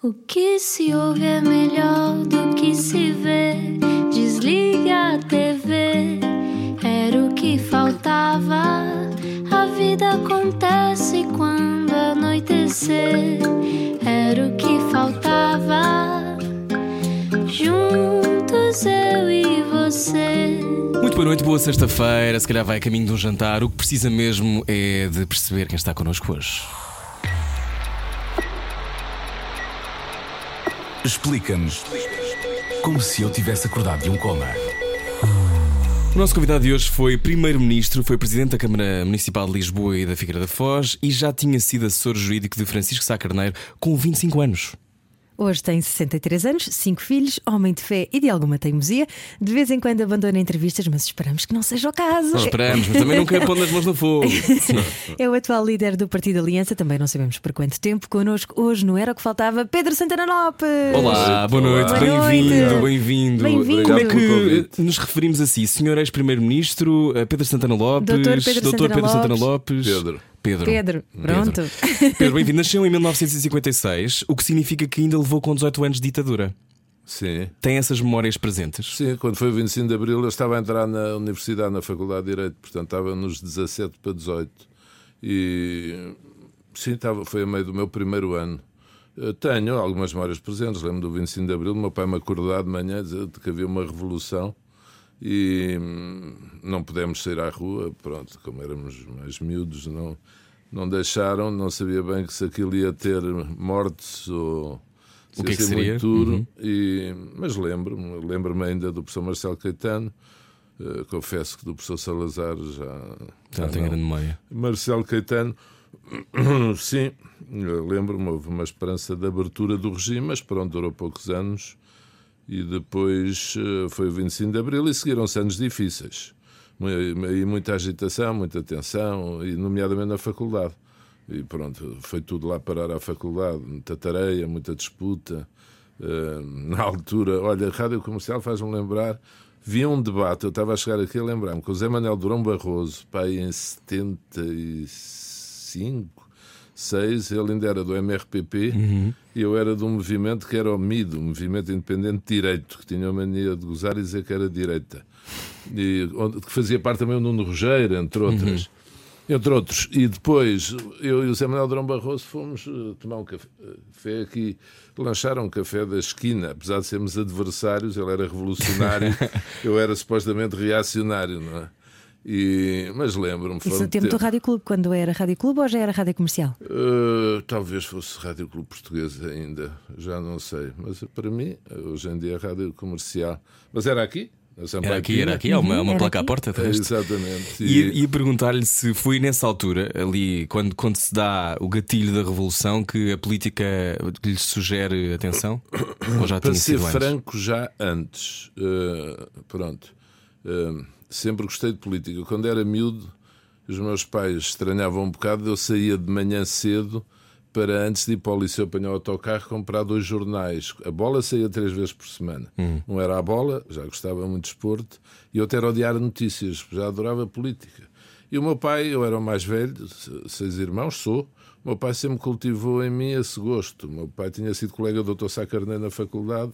O que se ouve é melhor do que se vê. Desliga a TV, era o que faltava. A vida acontece quando anoitecer, era o que faltava. Juntos eu e você. Muito boa noite, boa sexta-feira. Se calhar vai a caminho de um jantar. O que precisa mesmo é de perceber quem está connosco hoje. Explica-nos como se eu tivesse acordado de um coma. O nosso convidado de hoje foi Primeiro-Ministro, foi Presidente da Câmara Municipal de Lisboa e da Figueira da Foz e já tinha sido assessor jurídico de Francisco Sá Carneiro com 25 anos. Hoje tem 63 anos, 5 filhos, homem de fé e de alguma teimosia. De vez em quando abandona entrevistas, mas esperamos que não seja o caso. Nós esperamos, mas também não quer pôr as mãos no fogo. é o atual líder do Partido Aliança, também não sabemos por quanto tempo. Connosco hoje não era o que faltava, Pedro Santana Lopes. Olá, boa noite, bem-vindo, bem-vindo. Bem-vindo. Como é que nos referimos a si? Senhor ex-primeiro-ministro, eh, Pedro Santana Lopes, Doutor Pedro Doutor Santana Pedro Santana Lopes. Lopes. Pedro. Pedro. Pedro, pronto. Pedro, bem-vindo. Nasceu em 1956, o que significa que ainda levou com 18 anos de ditadura. Sim. Tem essas memórias presentes? Sim, quando foi o 25 de Abril eu estava a entrar na universidade, na Faculdade de Direito, portanto estava nos 17 para 18. E sim, estava, foi a meio do meu primeiro ano. Eu tenho algumas memórias presentes, lembro do 25 de Abril, meu pai me acordar de manhã dizer que havia uma revolução e hum, não pudemos sair à rua, pronto, como éramos mais miúdos, não, não deixaram, não sabia bem que se aquilo ia ter mortes ou se O que ia é que ser seria? muito duro, Uhum. e, mas lembro-me, lembro-me ainda do professor Marcelo Caetano, eh, confesso que do professor Salazar já, Já não tenho grande memória. Marcelo Caetano, sim, lembro-me, houve uma esperança de abertura do regime, mas pronto, durou poucos anos e depois eh, foi o 25 de Abril e seguiram-se anos difíceis. E muita agitação, muita tensão, e nomeadamente na faculdade. E pronto, foi tudo lá parar à faculdade, muita tareia, muita disputa. Eh, na altura, olha, a Rádio Comercial faz-me lembrar, havia um debate, eu estava a chegar aqui a lembrar-me, com o Zé Manuel Durão Barroso, pai em 75, 6, ele ainda era do MRPP e eu era de um movimento que era o MID, o Movimento Independente de Direito, que tinha a mania de gozar e dizer que era direita. E, onde, que fazia parte também o Nuno Rogério, entre outras. Entre outros. E depois, eu e o Zé Manuel Durão Barroso fomos eh, tomar um café, café aqui, lancharam um café da esquina, apesar de sermos adversários, ele era revolucionário, eu era supostamente reacionário, não é? E, mas lembro-me. Isso no tempo do tempo- Rádio Clube, quando era Rádio Clube ou já era Rádio Comercial? Uh, talvez fosse Rádio Clube Português ainda, já não sei. Mas para mim, hoje em dia, é Rádio Comercial. Mas era aqui? Era aqui, era aqui, há uma, há uma Era placa à aqui. porta. de É, exatamente. E, e perguntar-lhe se foi nessa altura, ali, quando, quando se dá o gatilho da revolução, que a política lhe sugere atenção? Ou já para tinha ser sido antes? franco, já antes. Uh, pronto. Uh, sempre gostei de política. Quando era miúdo, os meus pais estranhavam um bocado. Eu saía de manhã cedo para, antes de ir para o liceu apanhar o autocarro, comprar dois jornais. A bola saía três vezes por semana. Um era a bola, já gostava muito de esporte, e outro era o Diário de Notícias, já adorava política. E o meu pai, eu era o mais velho, seis irmãos, sou. O meu pai sempre cultivou em mim esse gosto. O meu pai tinha sido colega do Dr. Sá Carneiro na faculdade.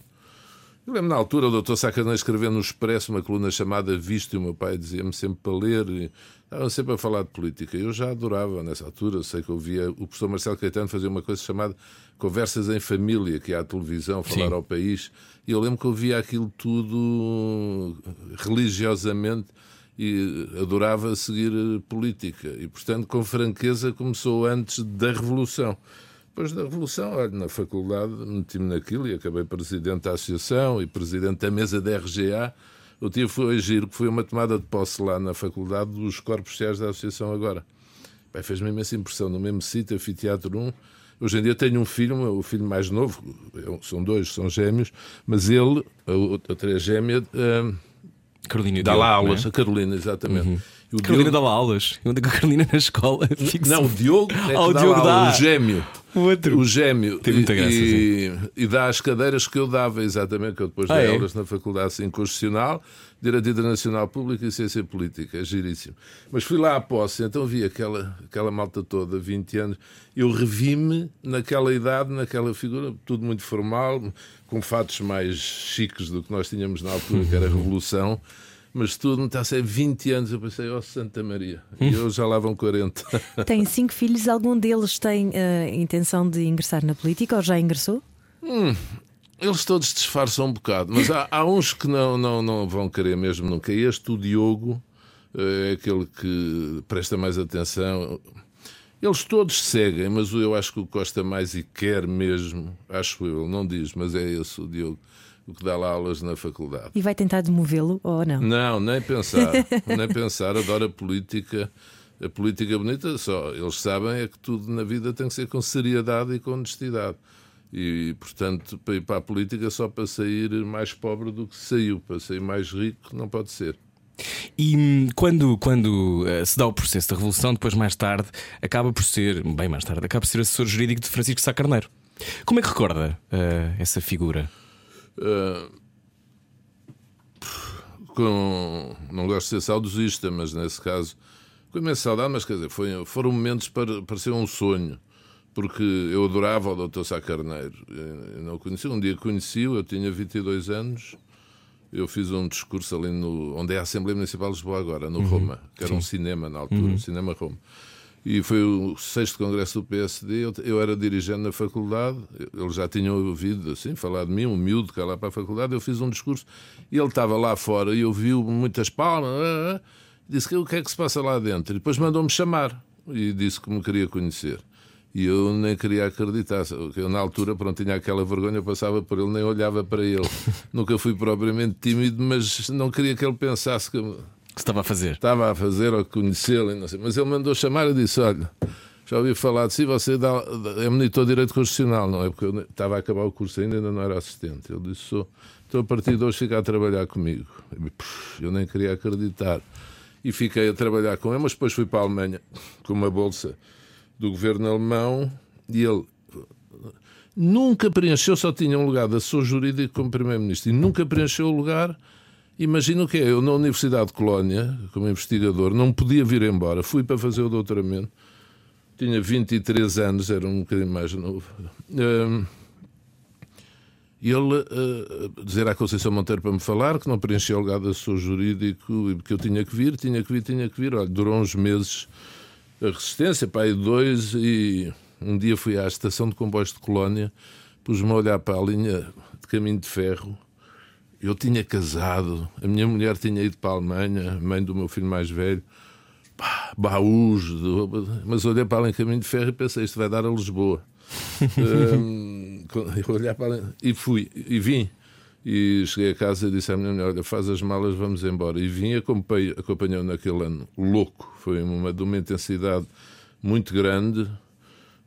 Eu lembro na altura o Dr. Sá Carneiro escrevendo no Expresso uma coluna chamada Visto e o meu pai dizia-me sempre para ler e estavam sempre a falar de política. Eu já adorava nessa altura. Sei que eu via o professor Marcelo Caetano fazer uma coisa chamada Conversas em Família, que é à televisão, falar Sim. ao país. E eu lembro que eu via aquilo tudo religiosamente e adorava seguir política. E, portanto, com franqueza, começou antes da Revolução. Depois da Revolução, olha, na faculdade meti-me naquilo e acabei presidente da associação e presidente da mesa da RGA. O tio foi giro, que foi uma tomada de posse lá na faculdade dos corpos sociais da associação agora. Pai, fez-me imensa impressão, no mesmo sítio, anfiteatro 1. Hoje em dia tenho um filho, o filho mais novo, eu- são dois, são gêmeos, mas ele, a outra a gêmea, ah, Carolina Dá lá não é? aulas, a Carolina, exatamente. E o Carolina Diogo- lá aulas. Eu ando com a Carolina na escola. Não, o Diogo é o Diogo dá. o gêmeo. O outro. O gêmeo. Tem muita graça, e, e dá as cadeiras que eu dava, exatamente, que eu depois Ah, dei é? aulas na Faculdade assim, Constitucional, Direito Internacional Público e Ciência Política. É giríssimo. Mas fui lá à posse, então vi aquela, aquela malta toda, 20 anos. Eu revi-me naquela idade, naquela figura, tudo muito formal, com fatos mais chiques do que nós tínhamos na altura, que era a Revolução. Mas tudo me está a ser 20 anos. Eu pensei, oh Santa Maria. E hoje já lá vão 40. Tem cinco filhos, algum deles tem a intenção de ingressar na política ou já ingressou? Eles todos disfarçam um bocado, mas há, há uns que não, não, não vão querer mesmo nunca. Este, o Diogo, eh, é aquele que presta mais atenção. Eles todos seguem, mas eu acho que o Costa mais e quer mesmo, acho eu, ele não diz, mas é esse o Diogo, o que dá lá aulas na faculdade. E vai tentar demovê-lo ou não? Não, nem pensar, nem pensar, adoro a política. A política bonita, só eles sabem é que tudo na vida tem que ser com seriedade e com honestidade. E, portanto, para ir para a política só para sair mais pobre do que saiu, para sair mais rico, não pode ser. E hum, quando, quando eh, se dá o processo da Revolução, depois mais tarde, acaba por ser, bem mais tarde, acaba por ser assessor jurídico de Francisco Sá Carneiro. Como é que recorda eh, essa figura? Ah, com, não gosto de ser saudosista, mas nesse caso, com imensa saudade, mas quer dizer, foi, foram momentos para parecer um sonho, porque eu adorava o Dr. Sá Carneiro. Eu não o conheci, um dia conheci-o, eu tinha 22 anos. Eu fiz um discurso ali no, onde é a Assembleia Municipal de Lisboa agora, no Roma, que era um cinema na altura, um cinema Roma. E foi o sexto congresso do PSD. Eu, eu era dirigente na faculdade, eles já tinham ouvido assim, falar de mim, um miúdo que ia lá para a faculdade. Eu fiz um discurso e ele estava lá fora e ouviu muitas palmas. ah, ah, Disse que o que é que se passa lá dentro. E depois mandou-me chamar e disse que me queria conhecer. E eu nem queria acreditar. Eu, na altura, pronto, tinha aquela vergonha, eu passava por ele, nem olhava para ele. Nunca fui propriamente tímido, mas não queria que ele pensasse que Que estava a fazer? estava a fazer ou conhecê-lo, mas ele mandou chamar e disse: Olha, já ouvi falar de si, você dá, é monitor de Direito Constitucional, não é? Porque eu estava a acabar o curso ainda, ainda não era assistente. Ele disse: Sou, estou a partir de hoje ficar a trabalhar comigo. Eu nem queria acreditar. E fiquei a trabalhar com ele, mas depois fui para a Alemanha com uma bolsa do governo alemão e ele nunca preencheu, só tinha um lugar de assessor jurídico como primeiro-ministro e nunca preencheu o lugar. Imagina o que é, eu na Universidade de Colónia, como investigador, não podia vir embora, fui para fazer o doutoramento, tinha 23 anos, era um bocadinho mais novo. Hum, E ele uh, dizer à Conceição Monteiro para me falar que não preenchia o lugar de assessor jurídico e que eu tinha que vir, tinha que vir, tinha que vir. Olha, durou uns meses a resistência, aí dois, e um dia fui à estação de comboios de Colónia, pus-me a olhar para a linha de caminho de ferro. Eu tinha casado, a minha mulher tinha ido para a Alemanha, mãe do meu filho mais velho, pá, baús, de- mas olhei para a linha de caminho de ferro e pensei, isto vai dar a Lisboa. Hum, eu olhei para a linha- e fui, e vim. E cheguei a casa e disse à minha mulher: Olha, faz as malas, vamos embora. E vim, acompanhou naquele ano louco. Foi uma, de uma intensidade muito grande.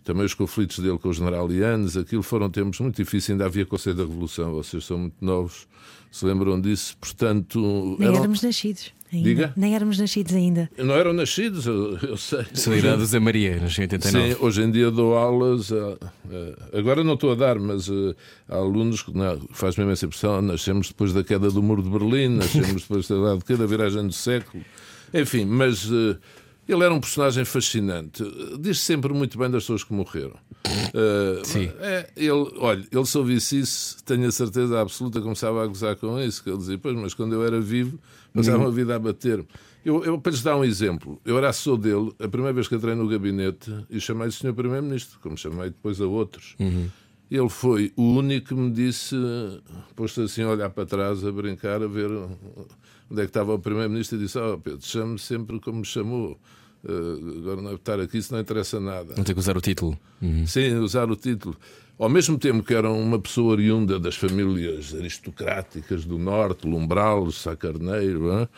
Também os conflitos dele com o general Lianes, aquilo foram tempos muito difíceis. Ainda havia Conselho da Revolução, vocês são muito novos, se lembram disso. Portanto, Nem eram- éramos nascidos ainda. Diga? Nem éramos nascidos ainda. não eram nascidos, eu, eu sei. Da idade do Zé Maria, nasci em 89. Sim, hoje em dia dou aulas. a- a- agora não estou a dar, mas eh, há alunos que não, faz mesmo essa impressão. Nascemos depois da queda do muro de Berlim, nascemos depois da, de cada viragem do século. Enfim, mas eh, ele era um personagem fascinante. Diz sempre muito bem das pessoas que morreram. Eh, Sim. é, ele, olha, ele se ouvisse isso, tenho a certeza absoluta, começava a gozar com isso. Que ele dizia, pois, mas quando eu era vivo, passava a vida a bater-me. Eu, eu, para lhes dar um exemplo, eu era assessor dele a primeira vez que entrei no gabinete e chamei-lhe Sr. Primeiro-Ministro, como chamei depois a outros. Ele foi o único que me disse, posto assim a olhar para trás, a brincar, a ver onde é que estava o Primeiro-Ministro e disse: Oh, Pedro, chame-me sempre como me chamou. Eh, agora não é estar aqui, isso não interessa nada. Não ter que usar o título. Sim, usar o título. Ao mesmo tempo que era uma pessoa oriunda das famílias aristocráticas do Norte, Lumbral, Sá Carneiro, hã?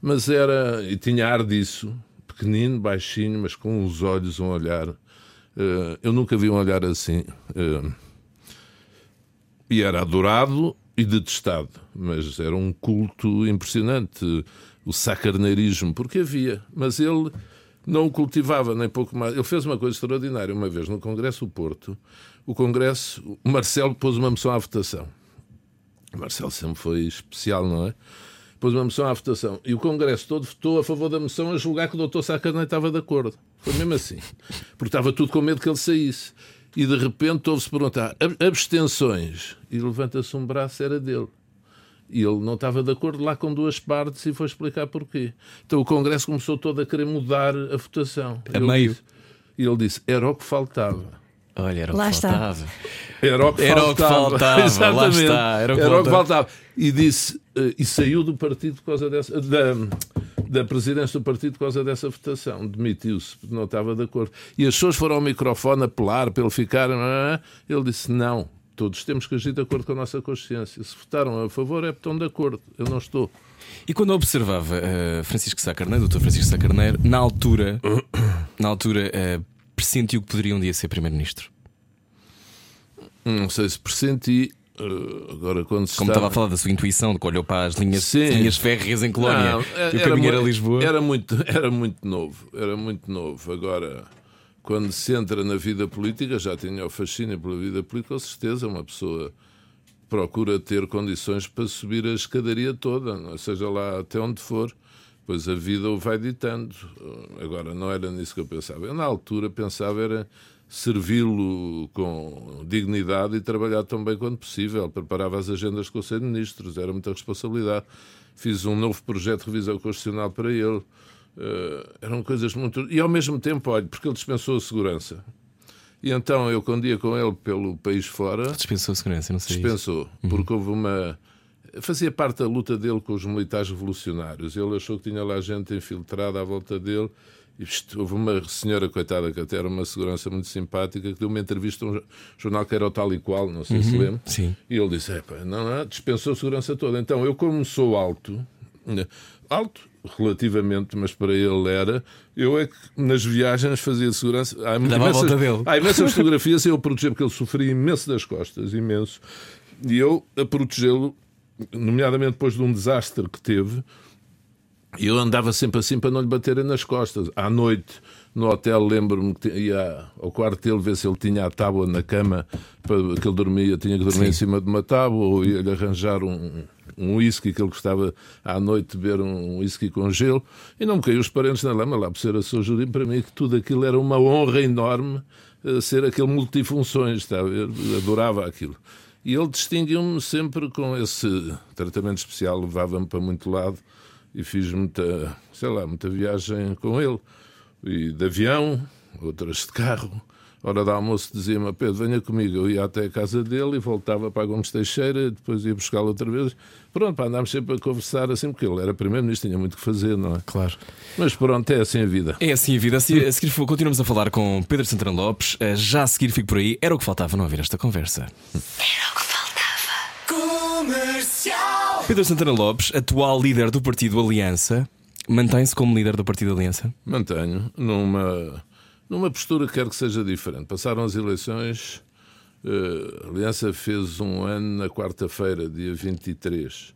mas era, e tinha ar disso, pequenino, baixinho, mas com os olhos, um olhar. eh, eu nunca vi um olhar assim. eh, e era adorado e detestado, mas era um culto impressionante, o sacarneirismo, porque havia, mas ele não o cultivava nem pouco mais. Ele fez uma coisa extraordinária uma vez no Congresso do Porto. O Congresso, o Marcelo pôs uma moção à votação. O Marcelo sempre foi especial, não é? Pôs uma moção à votação e o Congresso todo votou a favor da moção a julgar que o doutor Sacarneiro estava de acordo. Foi mesmo assim. Porque estava tudo com medo que ele saísse. E de repente houve-se perguntar abstenções e levanta-se um braço, era dele. E ele não estava de acordo lá com duas partes e foi explicar porquê. Então o Congresso começou todo a querer mudar a votação. A meio. e ele disse: era o que faltava. Olha, era o Lá que está. faltava. Era o que Era o que faltava. faltava, lá Exatamente. está, era o que Era faltava. faltava. E disse, eh, e saiu do partido por causa dessa. Da, da presidência do partido por causa dessa votação. Demitiu-se, não estava de acordo. E as pessoas foram ao microfone apelar para ele ficar. é? Ele disse: não, todos temos que agir de acordo com a nossa consciência. Se votaram a favor, é porque estão de acordo. Eu não estou. E quando observava eh, Francisco Sá Carneiro, doutor Francisco Sá Carneiro, na altura, na altura eh, pressentiu que poderia um dia ser Primeiro-Ministro. Não sei se pressenti. Eh, agora, quando se Como está... estava a falar da sua intuição, de que olhou para as linhas, Sim. linhas férreas em Colónia Não, e o caminho era mu- Lisboa. Era muito, era muito novo, era muito novo. Agora, quando se entra na vida política, já tinha o fascínio pela vida política, com certeza, uma pessoa procura ter condições para subir a escadaria toda, não é? seja lá até onde for. Pois a vida o vai ditando. Agora, não era nisso que eu pensava. Eu, na altura, pensava era servi-lo com dignidade e trabalhar tão bem quanto possível. Preparava as agendas do Conselho de Ministros, era muita responsabilidade. Fiz um novo projeto de revisão constitucional para ele. Eh, eram coisas muito. E ao mesmo tempo, olha, porque ele dispensou a segurança. E então eu, quando ia com ele pelo país fora, Dispensou a segurança, não sei. isso. dispensou, porque houve uma. Fazia parte da luta dele com os militares revolucionários. Ele achou que tinha lá gente infiltrada à volta dele. Pst, houve uma senhora, coitada, que até era uma segurança muito simpática, que deu uma entrevista a um jornal que era o tal e qual, não sei se lembra. sim. E ele disse: "Epá, não, não, dispensou a segurança toda. Então, eu, como sou alto, né, alto relativamente, mas para ele era, eu é que nas viagens fazia segurança. Há dele. Há imensas fotografias eu a proteger, porque ele sofria imenso das costas, imenso. E eu a protegê-lo, nomeadamente depois de um desastre que teve, e eu andava sempre assim para não lhe baterem nas costas. À noite, no hotel, lembro-me que ia ao quarto dele ver se ele tinha a tábua na cama para que ele dormia, tinha que dormir em cima de uma tábua, ou ia-lhe arranjar um, um whisky que ele gostava à noite de beber um whisky com gelo, e não me caiu os parentes na lama lá por ser a jurim para mim que tudo aquilo era uma honra enorme eh, ser aquele multifunções, está a ver? Eu adorava aquilo. E ele distinguiu-me sempre com esse tratamento especial, levava-me para muito lado e fiz muita, sei lá, muita viagem com ele. E de avião, outras de carro. Hora de almoço dizia-me, Pedro, venha comigo. Eu ia até a casa dele e voltava para a Gomes Teixeira, depois ia buscá-lo outra vez. Pronto, pá, andámos sempre a conversar assim, porque ele era primeiro-ministro, tinha muito que fazer, não é? Claro. Mas pronto, é assim a vida. É assim a vida. A seguir, a seguir continuamos a falar com Pedro Santana Lopes. Eh, Já a seguir fico por aí. Era o que faltava não haver esta conversa. Pedro Santana Lopes, atual líder do partido Aliança, mantém-se como líder do partido Aliança? Mantenho numa, numa postura que quer que seja diferente. Passaram as eleições, eh, a Aliança fez um ano na quarta-feira, dia 23.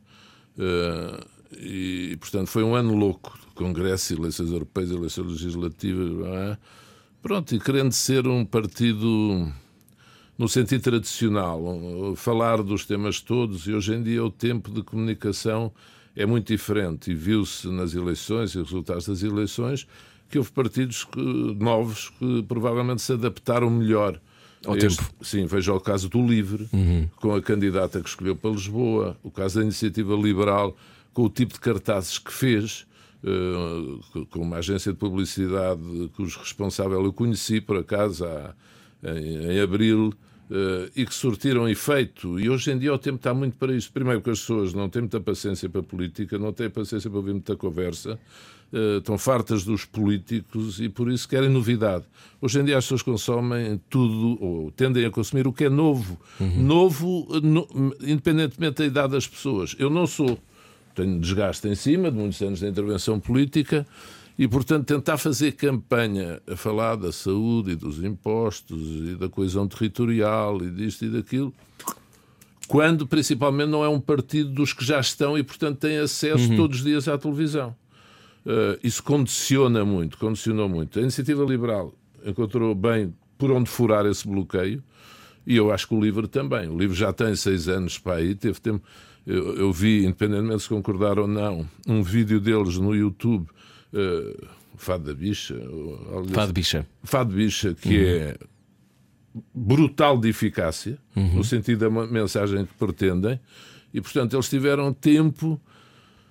Eh, e, portanto, foi um ano louco. Congresso, eleições europeias, eleições legislativas. é? Pronto, e querendo ser um partido no sentido tradicional, falar dos temas todos, e hoje em dia o tempo de comunicação é muito diferente. E viu-se nas eleições e resultados das eleições que houve partidos que- novos que provavelmente se adaptaram melhor Ao este- tempo. Sim, veja o caso do Livre, com a candidata que escolheu para Lisboa, o caso da Iniciativa Liberal, com o tipo de cartazes que fez, eh, com uma agência de publicidade cujo responsável eu conheci, por acaso, há, em, em abril, eh, e que surtiram efeito. E hoje em dia o tempo está muito para isso. Primeiro, porque as pessoas não têm muita paciência para a política, não têm paciência para ouvir muita conversa, eh, estão fartas dos políticos e por isso querem novidade. Hoje em dia as pessoas consomem tudo, ou tendem a consumir o que é novo. Novo, eh, no- independentemente da idade das pessoas. Eu não sou. Tenho desgaste em cima de muitos anos de intervenção política e, portanto, tentar fazer campanha a falar da saúde e dos impostos e da coesão territorial e disto e daquilo quando principalmente não é um partido dos que já estão e, portanto, tem acesso Uhum. todos os dias à televisão. Uh, isso condiciona muito, condicionou muito. A iniciativa liberal encontrou bem por onde furar esse bloqueio e eu acho que o livro também. O livro já tem seis anos para aí, teve tempo. Eu, eu vi, independentemente se concordar ou não, um vídeo deles no YouTube, uh, Fado da Bicha. algo Fado bicha. Fado Bicha, que é brutal de eficácia, no sentido da mensagem que pretendem, e portanto eles tiveram tempo.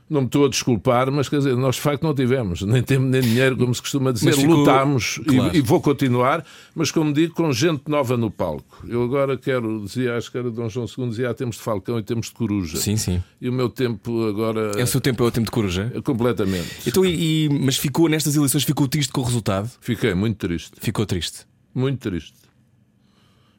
Não me estou a desculpar, mas quer dizer, nós de facto não tivemos nem tempo nem dinheiro, como se costuma dizer. Ficou- Lutámos e- Claro. e, vou continuar, mas como digo, com gente nova no palco. Eu agora quero, dizia, acho que era Dom João II, dizia, há tempos de Falcão e tempos de Coruja. Sim, sim. E o meu tempo agora É o seu tempo, é o tempo de coruja. é completamente. Então, e, e- mas ficou nestas eleições, ficou triste com o resultado? Fiquei muito triste, Ficou triste. muito triste.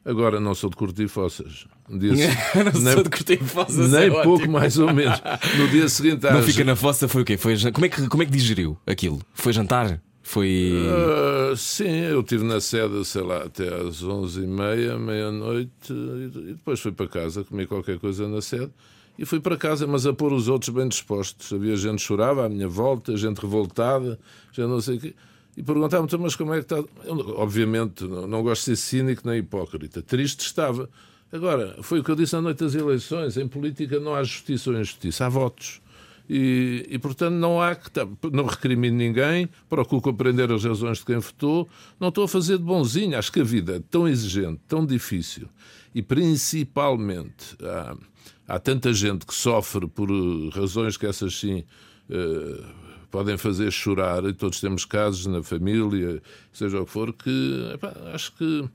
Agora não sou de curtir fossas. Dia não nem- sou de curtir fossas, Nem é pouco ótimo. mais ou menos. No dia seguinte Não às- fica na fossa, foi o quê? Foi, como, é que, como é que digeriu aquilo? Foi jantar? Foi. Ah, sim, eu estive na sede, sei lá, até às 11h30, meia-noite, e e depois fui para casa, comi qualquer coisa na sede e fui para casa, mas a pôr os outros bem dispostos. Havia gente que chorava à minha volta, gente revoltada, já não sei o quê. E perguntava-me, "Então, mas como é que está? Eu, obviamente, não, não gosto de ser cínico nem hipócrita. Triste estava. Agora, foi o que eu disse na noite das eleições: em política não há justiça ou injustiça, há votos. E, e, portanto não há que não recrimino ninguém, procuro compreender as razões de quem votou, não estou a fazer de bonzinho. Acho que a vida é tão exigente, tão difícil e principalmente há, há tanta gente que sofre por eh, razões que essas sim eh, podem fazer chorar, e todos temos casos na família, seja o que for, que epá, acho que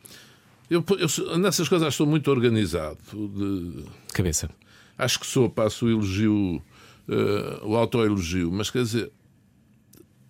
eu, eu sou- nessas coisas acho que estou muito organizado. De, Cabeça. acho que sou, passo o elogio, eh, o autoelogio, mas quer dizer,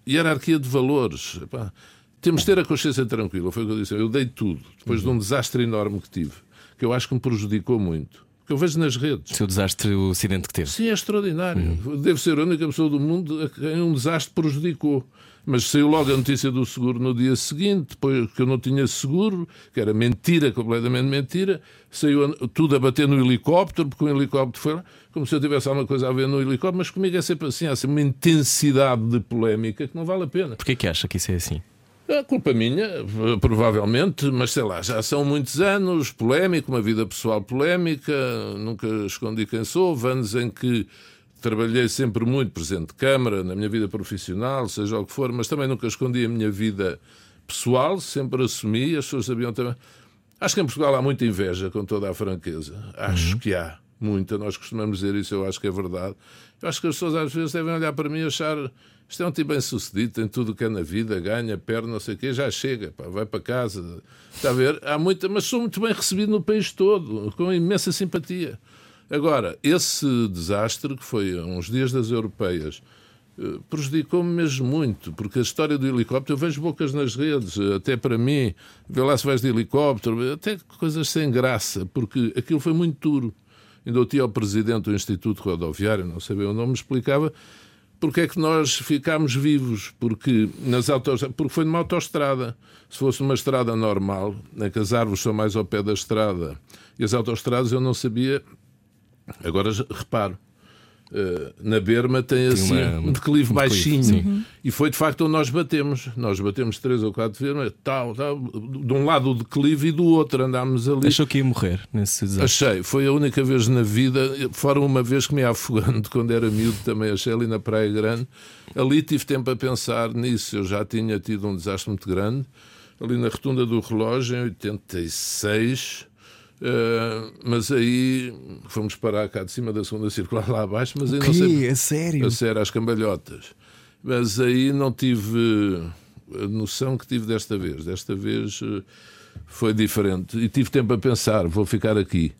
hierarquia de valores. epá, temos de ter a consciência tranquila, foi o que eu disse. Eu dei tudo, depois de um desastre enorme que tive, que eu acho que me prejudicou muito. Que eu vejo nas redes. Seu desastre, o acidente que teve. Sim, é extraordinário. Devo ser a única pessoa do mundo a quem um desastre prejudicou. Mas saiu logo a notícia do seguro no dia seguinte, depois que eu não tinha seguro, que era mentira, completamente mentira. Saiu tudo a bater no helicóptero, porque o helicóptero foi lá, como se eu tivesse alguma coisa a ver no helicóptero, mas comigo é sempre assim, há sempre uma intensidade de polémica que não vale a pena. Porquê que acha que isso é assim? É culpa minha, provavelmente, mas sei lá, já são muitos anos, polémico, uma vida pessoal polémica, nunca escondi quem sou, anos em que trabalhei sempre muito, presidente de Câmara, na minha vida profissional, seja o que for, mas também nunca escondi a minha vida pessoal, sempre assumi, as pessoas sabiam também. Acho que em Portugal há muita inveja, com toda a franqueza. Acho que há muita, nós costumamos dizer isso, eu acho que é verdade. Eu acho que as pessoas às vezes devem olhar para mim e achar isto é um tipo bem sucedido, tem tudo o que é na vida, ganha, perde, não sei o quê, já chega, pá, vai para casa. Está a ver? Há muita, mas sou muito bem recebido no país todo, com imensa simpatia. Agora, esse desastre, que foi há uns dias das europeias, eh, prejudicou-me mesmo muito, porque a história do helicóptero, eu vejo bocas nas redes, até para mim, vê lá se vais de helicóptero, até coisas sem graça, porque aquilo foi muito duro. Ainda o presidente do Instituto Rodoviário, não sabia o nome, me explicava porque é que nós ficámos vivos, porque, nas porque foi numa autoestrada. Se fosse uma estrada normal, em que as árvores são mais ao pé da estrada, e as autoestradas eu não sabia. Agora reparo. Eh, na berma tem assim uma- um declive um declive, baixinho sim. e foi de facto onde nós batemos. Nós batemos três ou quatro vezes, tal, tal, de um lado o declive e do outro andámos ali. Achou que ia morrer nesse desastre? Achei, foi a única vez na vida, fora uma vez que me ia afogando quando era miúdo, também achei ali na Praia Grande. Ali tive tempo a pensar nisso, eu já tinha tido um desastre muito grande. Ali na Rotunda do Relógio, em 86, eh, mas aí fomos parar cá de cima da segunda circular lá abaixo, mas aí não sei. É sério? A sério, às cambalhotas. Mas aí não tive a noção que tive desta vez. Desta vez eh, foi diferente. E tive tempo a pensar, vou ficar aqui.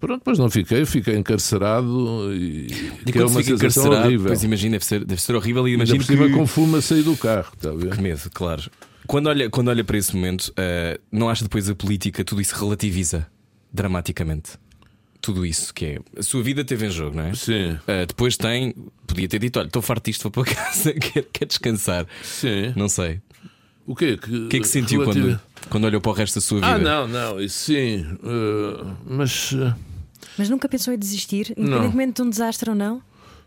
Pronto, mas não fiquei, fiquei encarcerado e, E que é uma sensação horrível. Pois imagina, deve ser, deve ser horrível e cima que... com fuma sair do carro, está a ver? Que medo, claro. Quando olha, quando olha para esse momento, eh, não acha depois a política, tudo isso relativiza dramaticamente? Tudo isso que é. A sua vida teve em jogo, não é? Sim, Eh, depois tem, podia ter dito: olha, estou farto disto, vou para casa, quero, quero descansar. sim. Não sei. O quê? Que, O que é que sentiu relativa- quando, quando olhou para o resto da sua vida? Ah, não, não, isso sim. eh, mas eh, Mas nunca pensou em desistir, independentemente de um desastre ou não?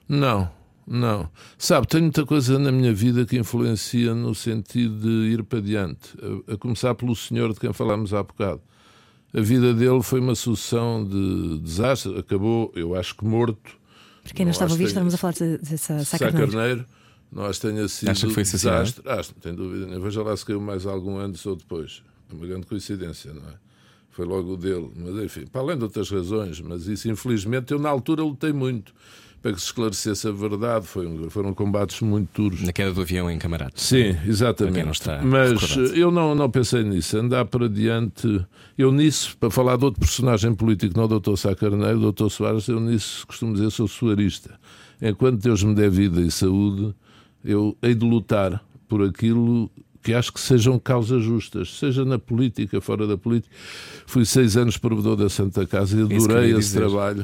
Não, não. Sabe, tem muita coisa na minha vida que influencia no sentido de ir para diante. A, a começar pelo senhor de quem falámos há bocado. A vida dele foi uma sucessão de desastres. Acabou, eu acho que morto. Porque quem não, estava a ouvir, estávamos a falar de, de, de Sá Carneiro. Carneiro. Não acho que tenha sido Acha que foi assassinado? desastre. Acho, não tem dúvida. nenhuma. Veja lá se caiu mais algum antes ou depois. É uma grande coincidência, não é? Foi logo o dele. Mas enfim, para além de outras razões, mas isso infelizmente eu na altura lutei muito para que se esclarecesse a verdade. Foi foram combates muito duros. Na queda do avião em Camarate. Sim, exatamente. Mas recordado. eu não, não pensei nisso. Andar para diante. Eu nisso, para falar de outro personagem político, não o Dr. Sá Carneiro, o Dr. Soares, eu nisso costumo dizer sou suarista. Enquanto Deus me der vida e saúde, eu hei de lutar por aquilo que acho que sejam causas justas, seja na política, fora da política. Fui seis anos provedor da Santa Casa e eu adorei esse trabalho.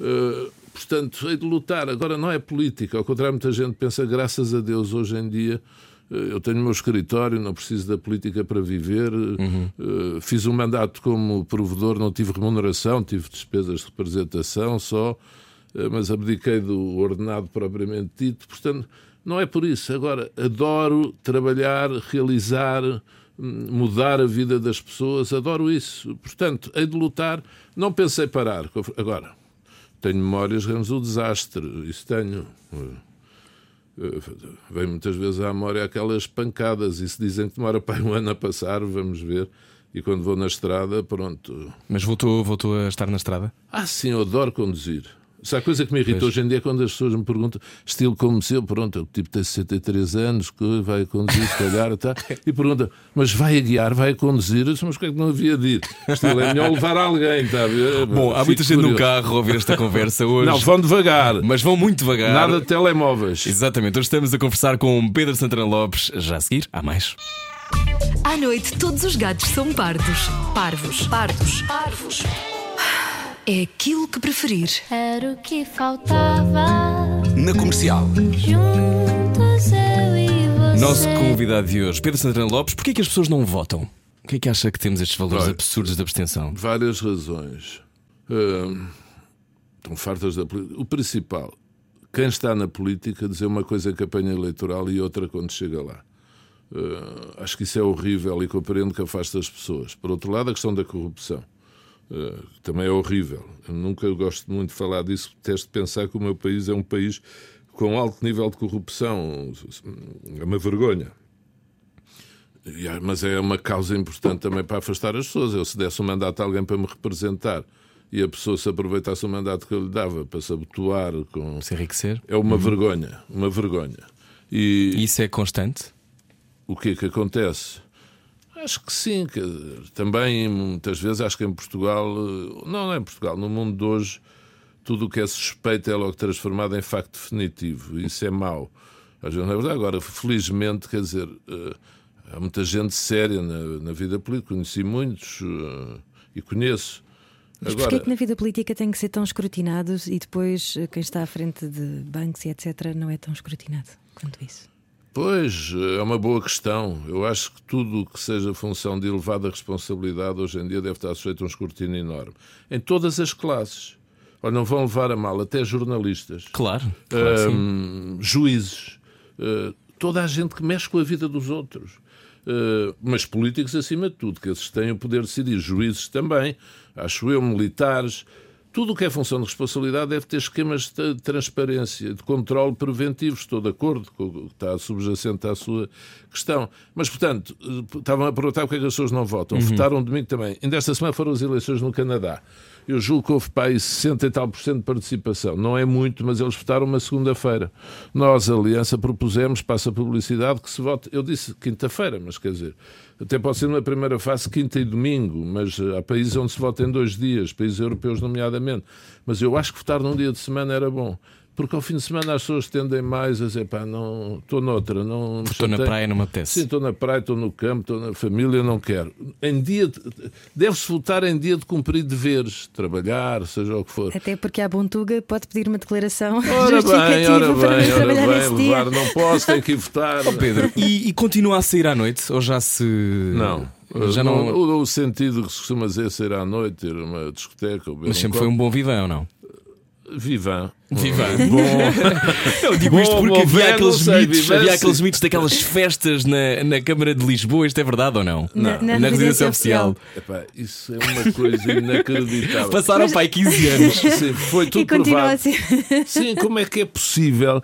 Uh, portanto, hei de lutar. Agora, não é política. Ao contrário, muita gente pensa, graças a Deus, hoje em dia, uh, eu tenho o meu escritório, não preciso da política para viver. Uh, fiz um mandato como provedor, não tive remuneração, tive despesas de representação só, uh, mas abdiquei do ordenado propriamente dito. Portanto, não é por isso. Agora, adoro trabalhar, realizar, hum, mudar a vida das pessoas, adoro isso. Portanto, hei de lutar. Não pensei parar. Agora, tenho memórias grandes do desastre, isso tenho. Vem muitas vezes à memória aquelas pancadas, e se dizem que demora para um ano a passar, vamos ver. E quando vou na estrada, pronto. Mas voltou, voltou a estar na estrada? Ah, sim, eu adoro conduzir. Se há coisa que me irrita Pois. hoje em dia é quando as pessoas me perguntam, estilo como se eu, pronto, o tipo tem 63 anos, que vai conduzir, se calhar, tá, e pergunta, mas vai a guiar, vai a conduzir? Eu disse, mas porquê é que não havia de ir? Estilo, é melhor levar alguém, está a ver? Bom, há muita gente no carro a ouvir esta conversa hoje. Não, vão devagar. Mas vão muito devagar. Nada de telemóveis. Exatamente, hoje estamos a conversar com Pedro Santana Lopes. Já a seguir, há mais. À noite, todos os gatos são pardos. Parvos. Pardos. Parvos. É aquilo que preferir. Era o que faltava. Na comercial. Juntos eu e você. Nosso convidado de hoje, Pedro Santana Lopes, porquê que as pessoas não votam? O que é que acha que temos estes valores Olha, absurdos de abstenção? Várias razões. Hum, estão fartas da política. O principal, quem está na política dizer uma coisa em campanha eleitoral e outra quando chega lá. Hum, acho que isso é horrível e compreendo que afasta as pessoas. Por outro lado, a questão da corrupção. Hum, também é horrível. Eu nunca gosto muito de falar disso, detesto pensar que o meu país é um país com alto nível de corrupção. É uma vergonha. E Mas é uma causa importante também para afastar as pessoas. Eu, se desse um mandato a alguém para me representar e a pessoa se aproveitasse o mandato que eu lhe dava para se abotoar com. Se enriquecer? É uma vergonha. Uma vergonha. E isso é constante? o que é que acontece? Acho que sim. Que também, muitas vezes, acho que em Portugal. eh, Não, não é em Portugal. No mundo de hoje, tudo o que é suspeito é logo transformado em facto definitivo. Isso é mau. Às vezes não é verdade. Agora, felizmente, quer dizer, eh, há muita gente séria na, na vida política. Conheci muitos eh, e conheço. Mas porquê que na vida política tem que ser tão escrutinados e depois quem está à frente de bancos e etc. não é tão escrutinado quanto isso? Pois, é uma boa questão. Eu acho que tudo o que seja função de elevada responsabilidade hoje em dia deve estar sujeito a um escrutínio enorme. Em todas as classes. Olha, não vão levar a mal até jornalistas, Claro. claro hum, juízes, uh, toda a gente que mexe com a vida dos outros. Uh, mas políticos acima de tudo, que esses têm o poder de decidir. Juízes também, acho eu, militares. Tudo o que é função de responsabilidade deve ter esquemas de transparência, de controle preventivo. Estou de acordo com o que está subjacente à sua questão. Mas, portanto, eh, estavam a perguntar porque é que as pessoas não votam. Votaram domingo também. Ainda esta semana foram as eleições no Canadá. Eu julgo que houve para aí 60 e tal por cento de participação. Não é muito, mas eles votaram uma segunda-feira. Nós, a Aliança, propusemos, passa a publicidade, que se vote. Eu disse quinta-feira, mas quer dizer, até pode ser numa primeira fase quinta e domingo, mas eh, há países onde se vota em dois dias, países europeus, nomeadamente. Mas eu acho que votar num dia de semana era bom. Porque ao fim de semana as pessoas tendem mais a dizer, pá, não, estou noutra, não Estou na praia, não me apetece. Sim, estou na praia, estou no campo, estou na família, não quero. Em dia de- deve-se votar em dia de cumprir deveres, trabalhar, seja o que for. Até porque a Bontuga pode pedir uma declaração Ora bem, ora para não bem, ora trabalhar bem, nesse levar dia. não posso, tenho que ir votar. Pedro, e, e continua a sair à noite? Ou já se. Não, Já não... O, o sentido que se costuma dizer sair à noite, ter uma discoteca. Mas um sempre copo. foi um bom vivão, ou não? Vivan. Vivan. Bom. Eu digo isto porque bom, havia velho, aqueles não sei, mitos, havia aqueles mitos daquelas festas na, na Câmara de Lisboa. Isto é verdade ou não? Na- na residência residência oficial. Epá, isso é uma coisa inacreditável. Passaram pai 15 anos. Sim, foi tudo E continua provado. assim. Sim, como é que é possível?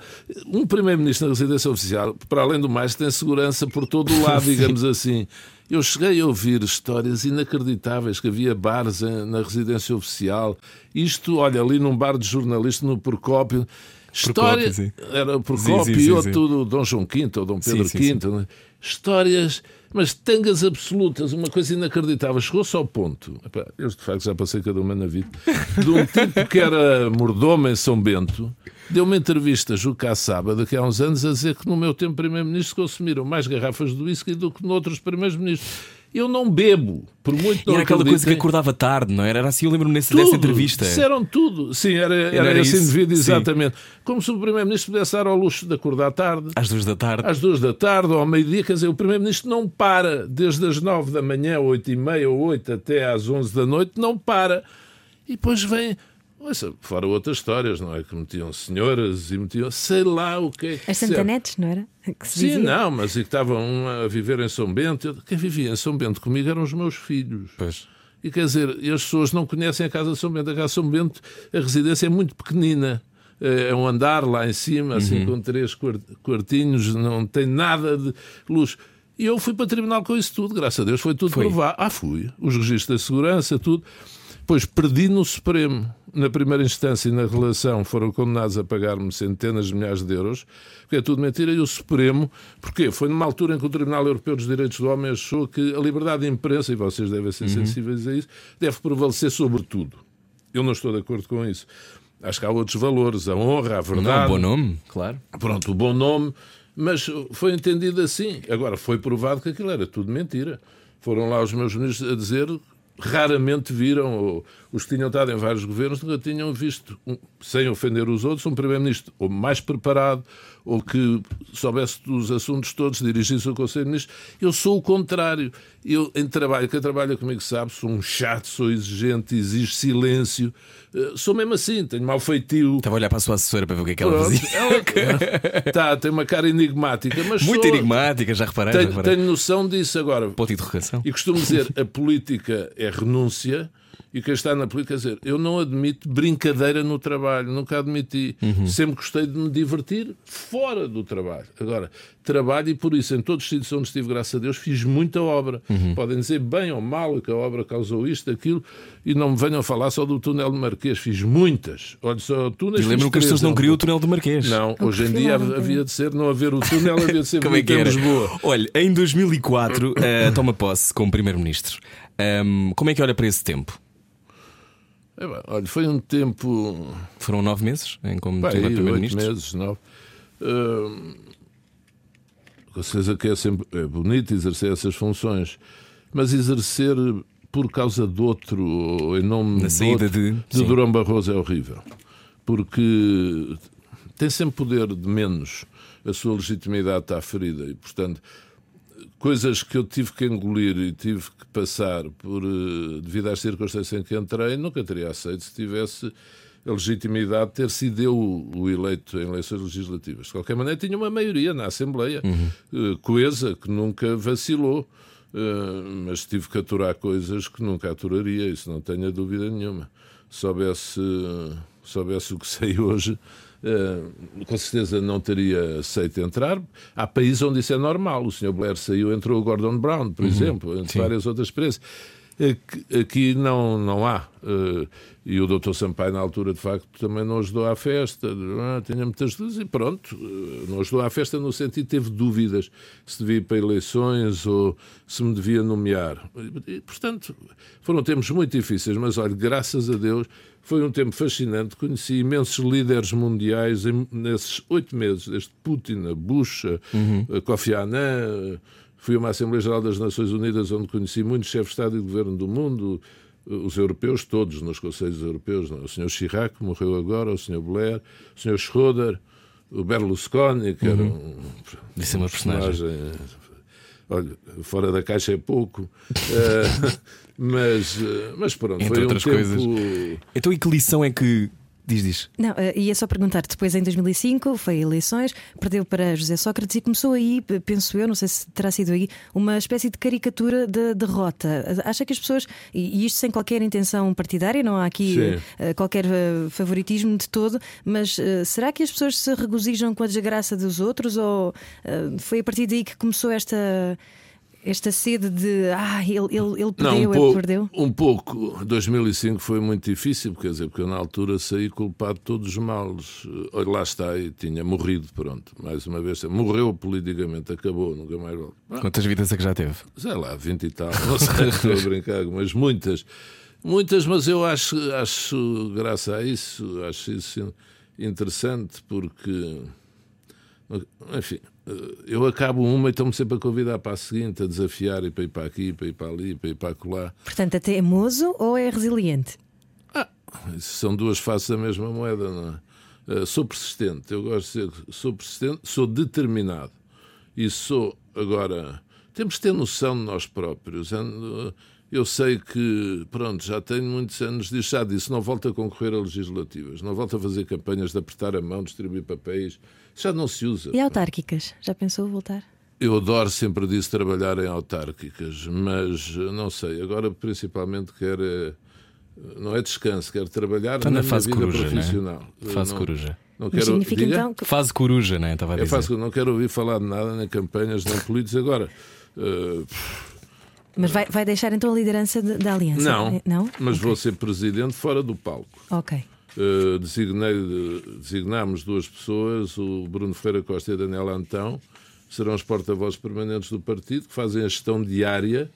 Um primeiro-ministro na residência oficial, para além do mais, tem segurança por todo o lado, digamos assim. Eu cheguei a ouvir histórias inacreditáveis que havia bares em- na residência oficial. Isto, olha, ali num bar de jornalista no Procópio. História, era o Sim, Procópio sim, sim, outro sim. do Dom João V ou Dom Pedro V. né? Histórias, mas tangas absolutas, uma coisa inacreditável. Chegou-se ao ponto, epá, eu de facto já passei cada uma na vida, de um tipo que era mordomo em São Bento, deu uma entrevista, julgo que à sábado, daqui a uns anos, a dizer que no meu tempo primeiro-ministro consumiram mais garrafas de whisky do que noutros primeiros-ministros. Eu não bebo, por muito E era aquela coisa que acordava tarde, não era? Era assim, eu lembro-me dessa entrevista. Disseram tudo. Sim, era, era, Era esse isso, indivíduo, sim. exatamente. Como se o Primeiro-Ministro pudesse dar ao luxo de acordar tarde, Às duas da tarde. às duas da tarde ou ao meio-dia. Quer dizer, o Primeiro-Ministro não para desde as nove da manhã, oito e meia ou oito até às onze da noite, não para. E depois vem. Ouça, fora outras histórias, não é? Que metiam senhoras e metiam. sei lá o que é que. As serve. Santanetes, não era? Que se Sim, dizia. não, mas e que estavam a viver em São Bento. Eu- Quem vivia em São Bento comigo eram os meus filhos. Pois. E quer dizer, e as pessoas não conhecem a Casa de São Bento. A Casa de São Bento, a residência é muito pequenina. É um andar lá em cima, assim, com três quar- quartinhos, não tem nada de luz. E eu fui para o tribunal com isso tudo, graças a Deus, foi tudo Foi. provado. Ah, fui. Os registros da segurança, tudo. Pois perdi no Supremo. Na primeira instância e na relação foram condenados a pagar-me centenas de milhares de euros, porque é tudo mentira. E o Supremo, porquê? Foi numa altura em que o Tribunal Europeu dos Direitos do Homem achou que a liberdade de imprensa, e vocês devem ser sensíveis a isso, deve prevalecer sobre tudo. Eu não estou de acordo com isso. Acho que há outros valores, a honra, a Não, verdade bom nome, claro. pronto, o bom nome, mas foi entendido assim. Agora, foi provado que aquilo era tudo mentira. Foram lá os meus ministros a dizer, raramente viram, ou os que tinham estado em vários governos, nunca tinham visto, um- sem ofender os outros, um primeiro-ministro ou mais preparado, ou que soubesse dos assuntos todos, dirigisse ao Conselho de Ministros. Eu sou o contrário. Eu, em trabalho, quem trabalha comigo sabe, sou um chato, sou exigente, exijo silêncio. Eh, Sou mesmo assim, tenho mau feitio. Estava a olhar para a sua assessora para ver o que é que ela Pronto, fazia. ela- tá, tem uma cara enigmática, mas Muito sou- enigmática, já reparei. já Tenho, reparei. tenho noção disso agora. Ponto de interrogação. E costumo dizer, a política é renúncia e quem está na política, quer dizer, eu não admito brincadeira no trabalho, nunca admiti. Uhum. Sempre gostei de me divertir fora do trabalho. Agora, trabalho e por isso, em todos os sítios onde estive, graças a Deus, fiz muita obra. Uhum. Podem dizer bem ou mal que a obra causou isto, aquilo, e não me venham falar só do túnel de Marquês. Fiz muitas. Olha só, túneis E lembro que as pessoas não um queriam o túnel do Marquês. Não, hoje em dia perfilaram, havia de ser, não haver o túnel, havia de ser Como é que em era? Lisboa. Olha, em 2004 eh, toma posse como Primeiro-Ministro. Ahm, como é que olha para esse tempo? É, bem, olha, foi um tempo. Foram nove meses em como Pá, aí, oito meses, nove. Hum, com certeza que é sempre é bonito exercer essas funções, mas exercer por causa de outro, ou em nome Na de saída outro, de- de. Durão Barroso é horrível. Porque tem sempre poder de menos, a sua legitimidade está ferida e, portanto, coisas que eu tive que engolir e tive que passar por eh, devido às circunstâncias em que entrei, nunca teria aceito se tivesse a legitimidade de ter sido eu o eleito em eleições legislativas. De qualquer maneira, tinha uma maioria na Assembleia, eh, coesa, que nunca vacilou, eh, mas tive que aturar coisas que nunca aturaria, isso não tenho a dúvida nenhuma. Se soubesse, soubesse o que sei hoje, com certeza não teria aceito entrar. Há países onde isso é normal. O Sr. Blair saiu, entrou o Gordon Brown, por exemplo, entre sim. várias outras experiências. Aqui, aqui não, não há. Eh, e o Dr. Sampaio, na altura, de facto, também não ajudou à festa. Ah, tinha muitas dúvidas e pronto. eh, Não ajudou à festa no sentido teve dúvidas se devia ir para eleições ou se me devia nomear. E, portanto, foram tempos muito difíceis, mas olha, graças a Deus, foi um tempo fascinante. Conheci imensos líderes mundiais em- nesses oito meses, desde Putin, a Bush, a Kofi Annan. Fui a uma Assembleia Geral das Nações Unidas onde conheci muitos chefes de Estado e de Governo do mundo, os europeus todos, nos Conselhos Europeus. não é? O Sr. Chirac morreu agora, o Sr. Blair, o Sr. Schroeder, o Berlusconi, que era um, Disse uma personagem. Olha, fora da caixa é pouco. Uh, mas, mas pronto, Entre foi outras um tempo... coisas. Então, e que lição é que. Diz, diz. Não, uh, ia só perguntar, depois em 2005 foi eleições, perdeu para José Sócrates e começou aí, penso eu, não sei se terá sido aí, uma espécie de caricatura da de derrota. Acha que as pessoas, e isto sem qualquer intenção partidária, não há aqui uh, qualquer uh, favoritismo de todo, mas será que as pessoas se regozijam com a desgraça dos outros ou foi a partir daí que começou esta esta sede de ah, ele, ele, ele perdeu, Não, um ele pouco, perdeu? Um pouco. 2005 foi muito difícil, quer dizer, porque eu na altura saí culpado de todos os males. Olha, lá está, e tinha morrido, pronto. Mais uma vez, morreu politicamente, acabou, nunca mais voltou. Ah, Quantas vidas é que já teve? Sei lá, 20 e tal, não sei, estou a brincar, mas muitas. Muitas, mas eu acho, acho graças a isso, acho isso interessante, porque. Enfim, eu acabo uma e estou-me sempre a convidar para a seguinte, a desafiar e para ir para aqui, para ir para ali, para ir para acolá. Portanto, é teimoso ou é resiliente? Ah, são duas faces da mesma moeda, não é? Uh, sou persistente, eu gosto de dizer sou persistente, sou determinado e sou agora. Temos de ter noção de nós próprios. Eu sei que, pronto, já tenho muitos anos disso, já disse, não volto a concorrer a legislativas, não volto a fazer campanhas de apertar a mão, distribuir papéis, já não se usa. E autárquicas? Já pensou voltar? Eu adoro, sempre disse, trabalhar em autárquicas, mas não sei, agora principalmente quero. Não é descanso, quero trabalhar Está na, na fase minha vida coruja, profissional. Né? Fase não, coruja. Não quero, significa diga? então que... Fase coruja, né? Estava a dizer. É não quero ouvir falar de nada, nem campanhas, nem políticos. Agora, uh, Mas vai, vai deixar então a liderança de- da aliança? não, Não? mas Ok. vou ser presidente fora do palco. Ok. Uh, designei, designámos duas pessoas, o Bruno Ferreira Costa e a Daniela Antão, serão os porta-vozes permanentes do partido, que fazem a gestão diária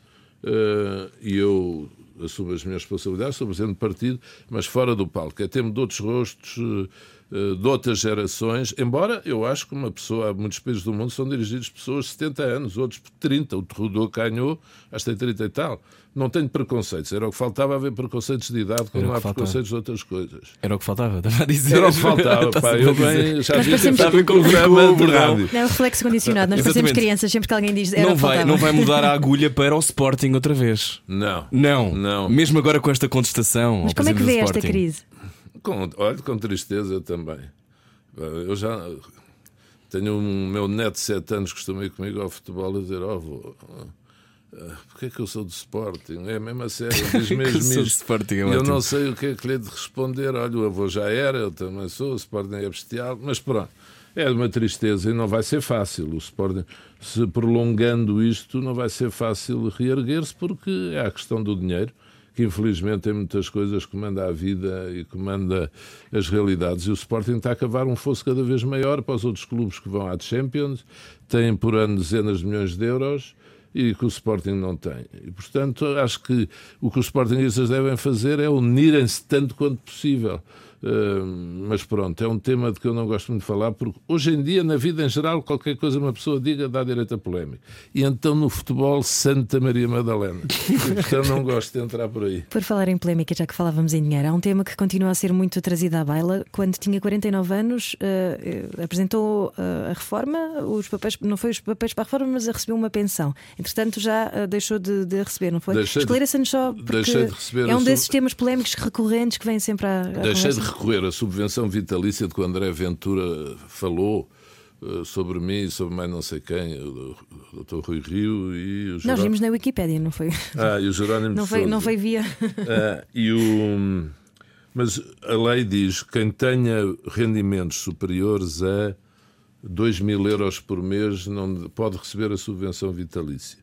uh, e eu assumo as minhas responsabilidades, sou presidente do partido, mas fora do palco. É tempo de outros rostos, uh, de outras gerações, embora eu acho que uma pessoa, há muitos países do mundo são dirigidos por pessoas de 70 anos, outros por 30. O Trudeau ganhou, acho que tem 30 e tal. Não tenho preconceitos, era o que faltava haver preconceitos de idade, Era quando o não há que faltava. preconceitos de outras coisas. Era o que faltava, estava a dizer. Era o que faltava, pá. Eu bem, já parecemos- feito um Sabe como programa o de verão. rádio. Não, é reflexo condicionado. Nós parecemos crianças sempre que alguém diz. Era o Não que vai, não vai mudar a agulha para o Sporting outra vez. Não. Não. Não. Mesmo agora com esta contestação. Mas como é que vê esta crise? Com, olha, com tristeza também. Eu já tenho um meu neto de 7 anos que costuma ir comigo ao futebol a dizer: Ó, oh, Porquê é que eu sou do Sporting? É mesmo a sério, diz mesmo sou isto. Sporting, é E eu não sei o que é que lhe de responder. Olha, o avô já era, eu também sou, o Sporting é bestial, mas pronto. É uma tristeza e não vai ser fácil. O Sporting, se prolongando isto, não vai ser fácil reerguer-se, porque é a questão do dinheiro, que infelizmente em muitas coisas comanda a vida e comanda as realidades. E o Sporting está a cavar um fosso cada vez maior para os outros clubes que vão à Champions, têm por ano dezenas de milhões de euros e que o Sporting não tem. E, portanto, acho que o que os Sportingistas devem fazer é unirem-se tanto quanto possível. Uh, mas pronto, é um tema de que eu não gosto muito de falar, porque hoje em dia, na vida em geral, qualquer coisa uma pessoa diga dá direito a polémica. E então no futebol, Santa Maria Madalena. E, portanto, não gosto de entrar por aí. Por falar em polémica, já que falávamos em dinheiro, há um tema que continua a ser muito trazido à baila. Quando tinha 49 anos, eh, apresentou eh, a reforma, os papéis, não foi os papéis para a reforma, mas recebeu uma pensão. Entretanto, já deixou de, de receber, não foi? Esclareça-nos só, porque deixei de receber é um desses temas polémicos recorrentes que vêm sempre à, à. Recorrer à subvenção vitalícia de que o André Ventura falou uh, sobre mim e sobre mais não sei quem, o Dr. Rui Rio e o Nós Jerónimo. vimos na Wikipédia, não foi? Ah, e o Jerónimo Não foi, não foi via. Ah, e o... Mas a lei diz que quem tenha rendimentos superiores a 2 mil euros por mês não pode receber a subvenção vitalícia.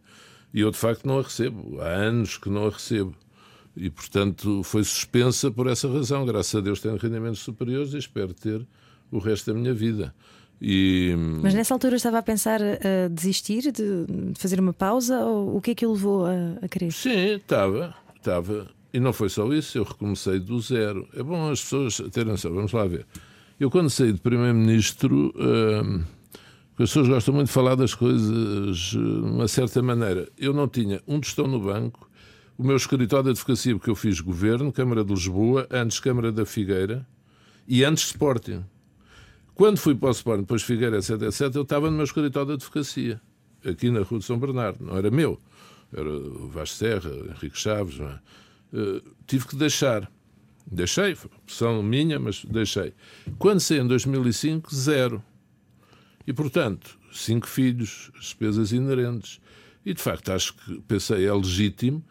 E eu, de facto, não a recebo. Há anos que não a recebo. E, portanto, foi suspensa por essa razão. Graças a Deus tenho rendimentos superiores e espero ter o resto da minha vida. E... Mas nessa altura estava a pensar a desistir, de, fazer uma pausa, ou o que é que o levou a, a querer? Sim, estava, estava. E não foi só isso, eu recomecei do zero. É bom as pessoas terem noção, vamos lá ver. Eu, quando saí de Primeiro-Ministro, hum, as pessoas gostam muito de falar das coisas de uma certa maneira. Eu não tinha um tostão no banco, o meu escritório de advocacia, porque eu fiz governo, Câmara de Lisboa, antes Câmara da Figueira e antes Sporting. Quando fui para o Sporting, depois Figueira, etc, etc, eu estava no meu escritório de advocacia. aqui na Rua de São Bernardo, não era meu, era o Vasco Serra, Henrique Chaves. É? Uh, tive que deixar. Deixei, foi opção minha, mas deixei. Quando saí em 2005, zero. E, portanto, cinco filhos, despesas inerentes. E, de facto, acho que, pensei, é legítimo,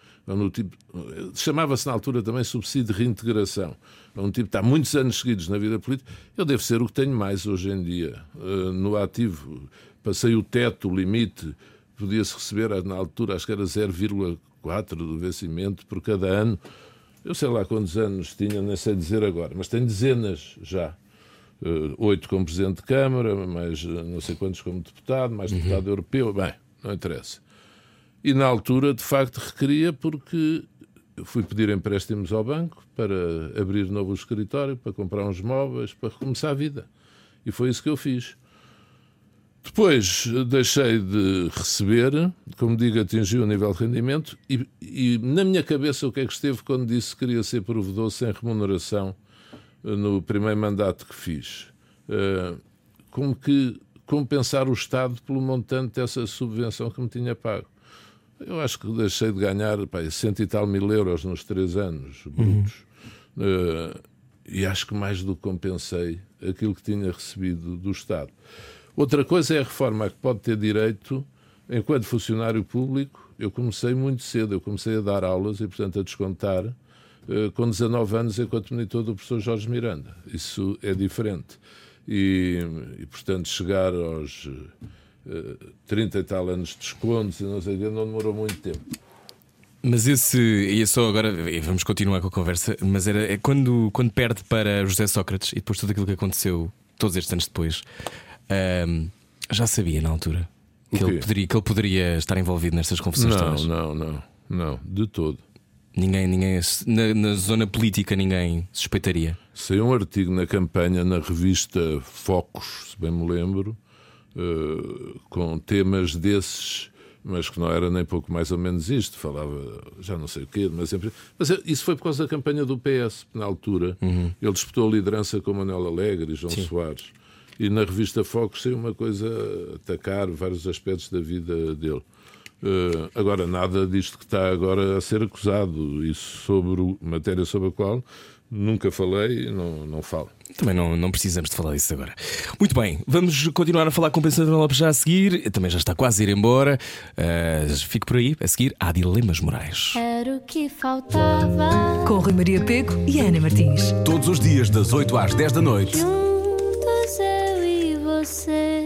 tipo, chamava-se na altura também subsídio de reintegração. É um tipo que está muitos anos seguidos na vida política, eu devo ser o que tenho mais hoje em dia. Uh, no ativo, passei o teto, o limite, podia-se receber, na altura, acho que era 0,4 do vencimento por cada ano. Eu sei lá quantos anos tinha, nem sei dizer agora, mas tenho dezenas já. Uh, oito como Presidente de Câmara, mais uh, não sei quantos como deputado, mais uhum. deputado europeu, bem, não interessa. E na altura, de facto, requeria porque fui pedir empréstimos ao banco para abrir novo escritório, para comprar uns móveis, para recomeçar a vida. E foi isso que eu fiz. Depois deixei de receber, como digo, atingi o nível de rendimento e, e, na minha cabeça o que é que esteve quando disse que queria ser provedor sem remuneração eh, no primeiro mandato que fiz? Uh, como que compensar o Estado pelo montante dessa subvenção que me tinha pago. Eu acho que deixei de ganhar pá, cento e tal mil euros nos três anos brutos. Uhum. Uh, e acho que mais do que compensei aquilo que tinha recebido do Estado. Outra coisa é a reforma que pode ter direito, enquanto funcionário público, eu comecei muito cedo, eu comecei a dar aulas e, portanto, a descontar uh, com 19 anos enquanto monitor do professor Jorge Miranda. Isso é diferente. E, e portanto, chegar aos 30 e tal anos de descontos e não sei o quê, não demorou muito tempo. Mas esse, e é só agora, vamos continuar com a conversa, mas era é quando, quando perde para José Sócrates e depois tudo aquilo que aconteceu todos estes anos depois, um, já sabia na altura que ele, poderia, que ele poderia estar envolvido nestas confusões não, todas? Não, não, não, de todo. Ninguém, ninguém na, na, zona política ninguém suspeitaria. Saiu um artigo na campanha na revista Focus, se bem me lembro, uh, com temas desses, mas que não era nem pouco mais ou menos isto. Falava já não sei o quê, mas sempre. Mas isso foi por causa da campanha do PS, na altura. Uhum. Ele disputou a liderança com Manuel Alegre e João Sim. Soares e na revista Focus saiu uma coisa a atacar vários aspectos da vida dele. Uh, agora, nada disto que está agora a ser acusado, isso sobre matéria sobre a qual nunca falei não, não falo. Também não, não precisamos de falar disso agora. Muito bem, vamos continuar a falar com o Pensador Lopes já a seguir. Também já está quase a ir embora. Uh, fico por aí. A seguir, há Dilemas Morais. Era o que faltava. Com Rui Maria Pego e Ana Martins. Todos os dias, das 8 às 10 da noite.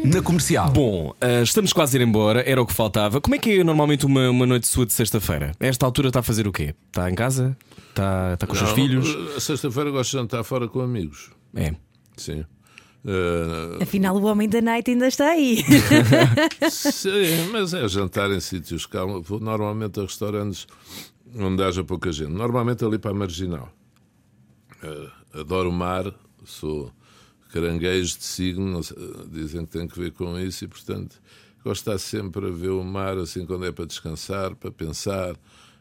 Na comercial. Bom, uh, estamos quase a ir embora, era o que faltava. Como é que é normalmente uma, uma noite sua de sexta-feira? A esta altura está a fazer o quê? Está em casa? Está, está com os seus filhos? Sexta-feira gosto de jantar fora com amigos. É. Sim. Uh... Afinal, o homem da night ainda está aí. Sim, mas é jantar em sítios calmos. Normalmente a restaurantes onde haja pouca gente. Normalmente ali para a marginal. Uh, adoro o mar, sou caranguejo de signo, dizem que tem que ver com isso e, portanto, gosto de estar sempre a ver o mar assim quando é para descansar, para pensar.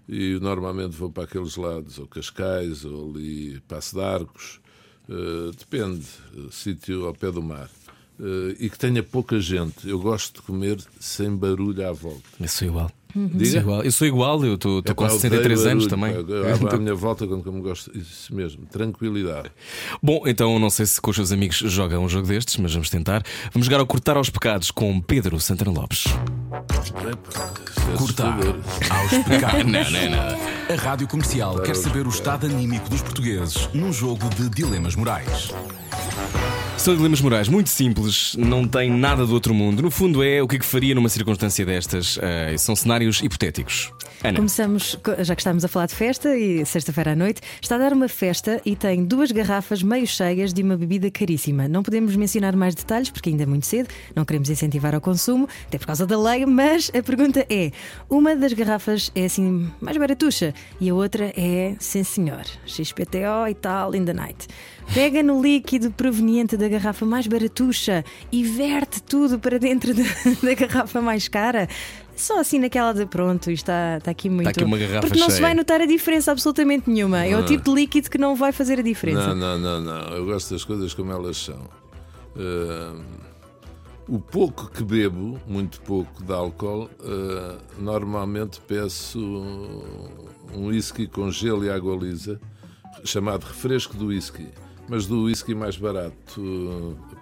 E normalmente vou para aqueles lados, ou Cascais, ou ali Passo de Arcos, uh, depende, uh, sítio ao pé do mar. Uh, e que tenha pouca gente. Eu gosto de comer sem barulho à volta. Eu sou igual. Diga? Sou igual. Eu sou igual, eu estou com 63 anos também. À minha volta, quando me gosto, isso mesmo, tranquilidade. Bom, então não sei se com os seus amigos jogam um jogo destes, mas vamos tentar. Vamos jogar ao Cortar aos Pecados com Pedro Santana Lopes. É Cortar aos Pecados. não, não, não. A Rádio Comercial quer saber o estado anímico dos portugueses num jogo de dilemas morais. São dilemas morais muito simples, não tem nada do outro mundo. No fundo, é o que, é que faria numa circunstância destas. Uh, são cenários hipotéticos. Ana. Começamos, já que estamos a falar de festa e sexta-feira à noite, está a dar uma festa e tem duas garrafas meio cheias de uma bebida caríssima. Não podemos mencionar mais detalhes porque ainda é muito cedo, não queremos incentivar ao consumo, até por causa da lei, mas a pergunta é: uma das garrafas é assim mais baratuxa e a outra é, sim senhor, XPTO e tal, in the night. Pega no líquido proveniente da garrafa mais baratuxa e verte tudo para dentro da, da garrafa mais cara. Só assim naquela de pronto, está, está aqui muito. Está aqui uma garrafa Porque não cheia. se vai notar a diferença absolutamente nenhuma. É o tipo de líquido que não vai fazer a diferença. Não, não, não, não. Eu gosto das coisas como elas são. Uh, O pouco que bebo, muito pouco de álcool, uh, normalmente peço um whisky com gelo e água lisa, chamado refresco do whisky mas do whisky mais barato.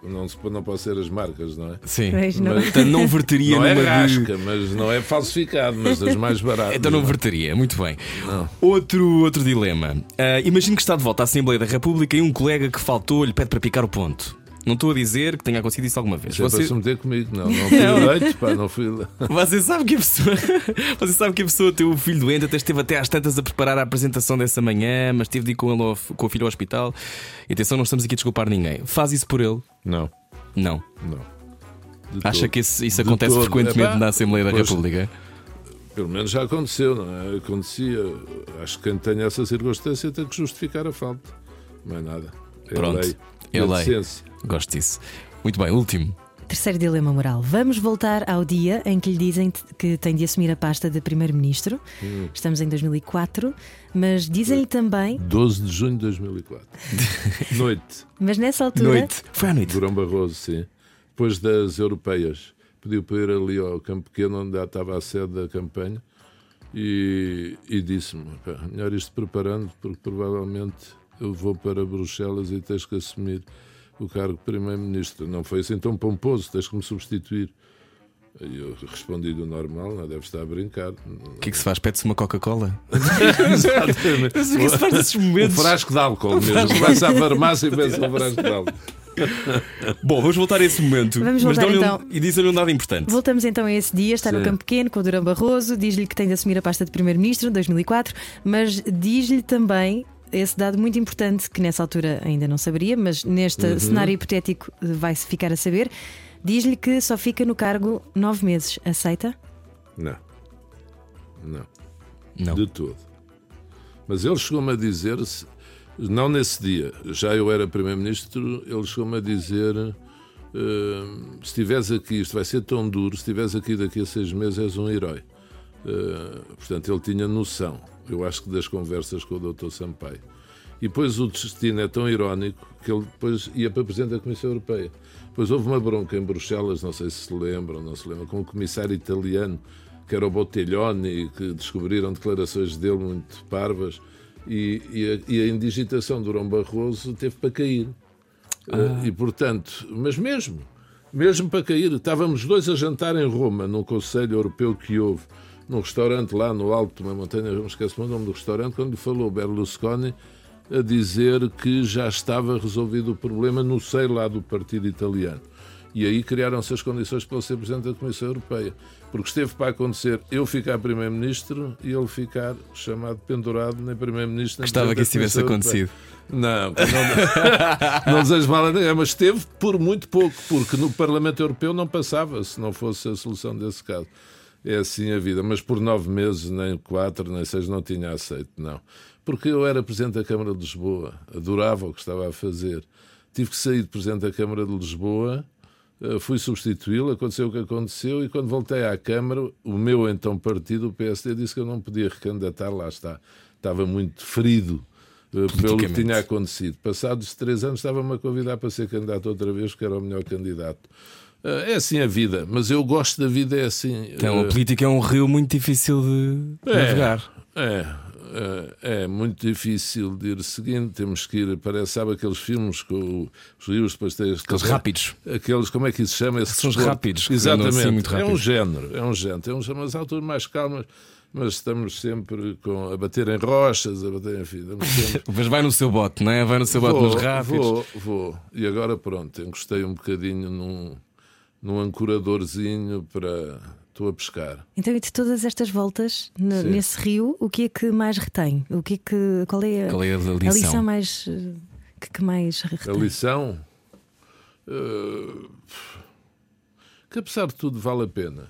Não, não pode ser as marcas, não é? Sim. Mas não. Mas, Portanto, não verteria Não é numa de- rasca, mas não é falsificado, mas das mais baratas. Então não é? verteria, muito bem. Não. Outro, outro dilema. Ah, imagino que está de volta à Assembleia da República e um colega que faltou lhe pede para picar o ponto. Não estou a dizer que tenha acontecido isso alguma vez. É para Você, se meter comigo, não. Não fui eleito, pá, não fui você sabe que a pessoa. Você sabe que a pessoa tem o filho doente, até esteve até às tantas a preparar a apresentação dessa manhã, mas teve de ir com, ele ao- com o filho ao hospital. E atenção, não estamos aqui a desculpar ninguém. Faz isso por ele? Não, Não. não. De Acha todo. que isso, isso acontece todo. frequentemente Epá, na Assembleia da pois, República? Pelo menos já aconteceu, não é? Acontecia. Acho que quem tem essa circunstância tem que justificar a falta. Não é nada. É Pronto. lei. É a lei. decência. Gosto disso. Muito bem, último. Terceiro dilema moral. Vamos voltar ao dia em que lhe dizem que tem de assumir a pasta de Primeiro-Ministro. Hum. Estamos em 2004, mas dizem-lhe também, 12 de junho de 2004. Noite. mas nessa altura. Noite. Foi à noite. Durão Barroso, sim. Depois das europeias. Pediu para ir ali ao Campo Pequeno, onde já estava a sede da campanha, e, e disse-me: "Pá, melhor isto preparando, porque provavelmente eu vou para Bruxelas e tens que assumir o cargo de Primeiro-Ministro. Não foi assim tão pomposo, tens que me substituir. E eu respondi do normal, não deve estar a brincar. O que é que se faz? Pede-se uma Coca-Cola? Exatamente. Mas o que é que se faz nesses Um momentos? frasco de álcool mesmo. Vai-se à farmácia e vê-se um frasco de álcool. Bom, vamos voltar a esse momento. Vamos mas voltar, um- então. E dizem-lhe um dado importante. Voltamos então a esse dia, está no Sim. Campo Pequeno com o Durão Barroso, diz-lhe que tem de assumir a pasta de Primeiro-Ministro, 2004, mas diz-lhe também esse dado muito importante que nessa altura ainda não saberia, mas neste Uhum. cenário hipotético eh, vai-se ficar a saber. Diz-lhe que só fica no cargo nove meses. Aceita? Não. Não. Não. De todo. Mas ele chegou-me a dizer, não nesse dia, já eu era Primeiro-Ministro, ele chegou-me a dizer: eh, se estiveres aqui, isto vai ser tão duro, se estiveres aqui daqui a seis meses, és um herói. Eh, portanto, ele tinha noção, eu acho que das conversas com o Dr. Sampaio. E depois o destino é tão irónico que ele depois ia para Presidente da Comissão Europeia. Depois houve uma bronca em Bruxelas, não sei se se lembram, não se lembram, com um comissário italiano que era o Bottiglione, que descobriram declarações dele muito parvas, e, e a, e a indigitação do Durão Barroso teve para cair. Eh, E portanto, mas mesmo, mesmo para cair, estávamos dois a jantar em Roma, num Conselho Europeu que houve, num restaurante lá no alto de uma montanha, não esqueço o nome do restaurante, quando lhe falou Berlusconi a dizer que já estava resolvido o problema no seio lá do partido italiano. E aí criaram-se as condições para ele ser Presidente da Comissão Europeia. Porque esteve para acontecer eu ficar Primeiro-Ministro e ele ficar chamado pendurado nem Primeiro-Ministro Gostava que isso tivesse acontecido. Não, não, não desejo mal a ninguém, mas teve por muito pouco, porque no Parlamento Europeu não passava se não fosse a solução desse caso. É assim a vida, mas por nove meses, nem quatro, nem seis, não tinha aceito, não. Porque eu era Presidente da Câmara de Lisboa, adorava o que estava a fazer. Tive que sair de Presidente da Câmara de Lisboa, eh, fui substituí-lo, aconteceu o que aconteceu, e quando voltei à Câmara, o meu então partido, o PSD, disse que eu não podia recandidatar, lá está. Estava muito ferido eh, pelo que tinha acontecido. Passados três anos, estava-me a convidar para ser candidato outra vez, porque era o melhor candidato. Eh, É assim a vida, mas eu gosto da vida, é assim. Então, a eh, política é um rio muito difícil de É. navegar. é, é, é muito difícil de ir seguindo. Temos que ir, parece, sabe aqueles filmes com os rios, depois tem Aqueles rápidos. Aqueles, como é que isso se chama? São os rápidos, andam Exatamente. assim muito é um rápido. género, é um género. É um género, mas alturas mais calmas, mas estamos sempre com, a bater em rochas, a bater, estamos sempre- Mas vai no seu bote, não é? Vai no seu bote nos rápidos. Vou, vou. E agora pronto, encostei um bocadinho num, num ancoradorzinho para. Estou a pescar. Então, e de todas estas voltas no- nesse rio, o que é que mais retém? O que é que, qual é a, Qual é a a lição? lição mais que, que mais A retém? lição. eh, que apesar de tudo vale a pena.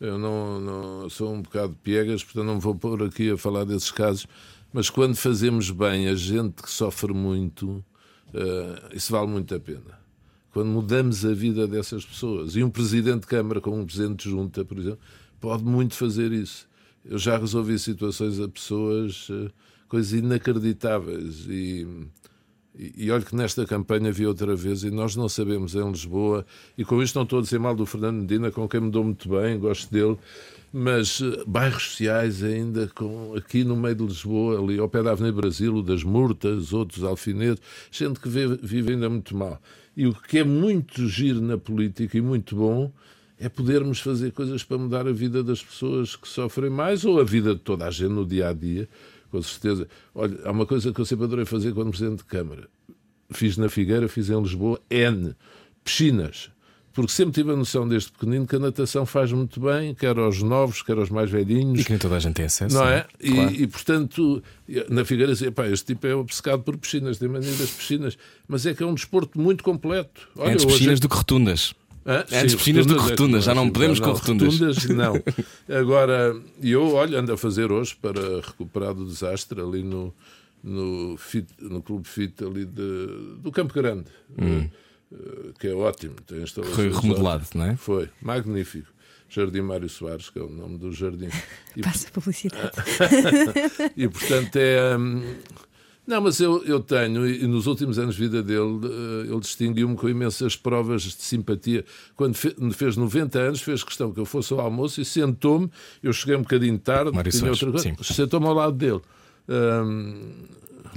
Eu não, não- sou um bocado piegas, portanto não vou pôr aqui a falar desses casos, mas quando fazemos bem a gente que sofre muito, eh, isso vale muito a pena. Quando mudamos a vida dessas pessoas. E um presidente de Câmara com um presidente de junta, por exemplo, pode muito fazer isso. Eu já resolvi situações a pessoas, eh, coisas inacreditáveis. E, E, e olha que nesta campanha vi outra vez, e nós não sabemos em Lisboa, e com isto não estou a dizer mal do Fernando Medina, com quem me dou muito bem, gosto dele, mas uh, bairros sociais ainda com, aqui no meio de Lisboa, ali ao pé da Avenida Brasil, o das Murtas, outros alfinetes, gente que vive, vive ainda muito mal. E o que é muito giro na política e muito bom é podermos fazer coisas para mudar a vida das pessoas que sofrem mais ou a vida de toda a gente no dia a dia, com certeza. Olha, há uma coisa que eu sempre adorei fazer quando presidente de Câmara. Fiz na Figueira, fiz em Lisboa, N, piscinas porque sempre tive a noção desde pequenino que a natação faz muito bem, quer aos novos, quer aos mais velhinhos. E que nem toda a gente tem acesso. Não é? E, claro. e, portanto, na Figueira dizia, pá, este tipo é obcecado por piscinas, tem mania das piscinas, mas é que é um desporto muito completo. Olha, Antes piscinas é... do que rotundas. Ah, Antes piscinas do que é rotundas, já não podemos não, com rotundas. Rotundas, não. Agora, eu, olha, ando a fazer hoje para recuperar do desastre ali no, no, fit, no Clube Fit ali de, do Campo Grande. Hum eh, que é ótimo. Tem Foi remodelado, não é? Foi, magnífico. Jardim Mário Soares, que é o nome do jardim. E, Passa publicidade. e portanto é. Hum, não, mas eu, eu tenho, e nos últimos anos de vida dele, eh, ele distinguiu-me com imensas provas de simpatia. Quando fez 90 anos, fez questão que eu fosse ao almoço e sentou-me. Eu cheguei um bocadinho tarde, sentou-me ao lado dele. Hum...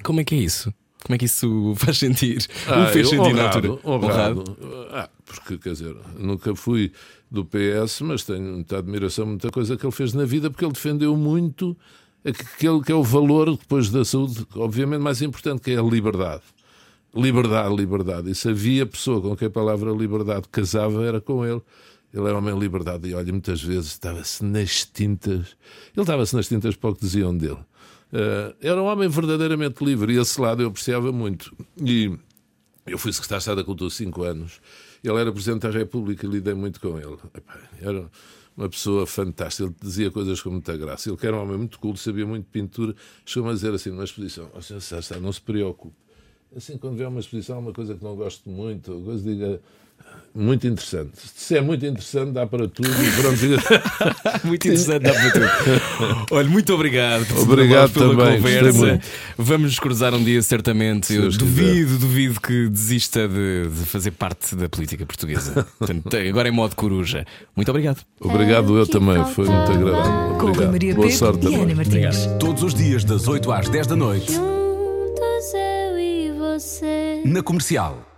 Como é que é isso? Como é que isso faz sentir? Ah, o fez sentir honrado, na altura? Honrado. Ah, porque, quer dizer, nunca fui do PS, mas tenho muita admiração, muita coisa que ele fez na vida, porque ele defendeu muito aquele que é o valor, depois da saúde, obviamente mais importante, que é a liberdade. Liberdade, liberdade. E se havia pessoa com quem a palavra liberdade casava, era com ele. Ele era homem liberdade e olha, muitas vezes estava-se nas tintas. Ele estava-se nas tintas para o que diziam dele. Uh, era um homem verdadeiramente livre e esse lado eu apreciava muito. E eu fui secretário de Estado da Cultura cinco anos. Ele era Presidente da República e lidei muito com ele. Era uma pessoa fantástica. Ele dizia coisas com muita graça. Ele era um homem muito culto, sabia muito de pintura. Chegou-me a dizer assim numa exposição: oh, senhor, não se preocupe. Assim, quando vê uma exposição, uma coisa que não gosto muito, coisa diga muito interessante. Se é muito interessante, dá para tudo. muito interessante, dá para tudo. Olha, muito obrigado. Obrigado pela também. conversa. Vamos nos cruzar um dia, certamente. Eu duvido, quiser. duvido que desista de, de, fazer parte da política portuguesa. Portanto, agora em modo coruja. Muito obrigado. Obrigado, eu também. Foi muito agradável. Com a Maria Boa sorte e Ana Martins. Obrigado. Todos os dias, das 8 às 10 da noite. Juntos eu e você. Na comercial.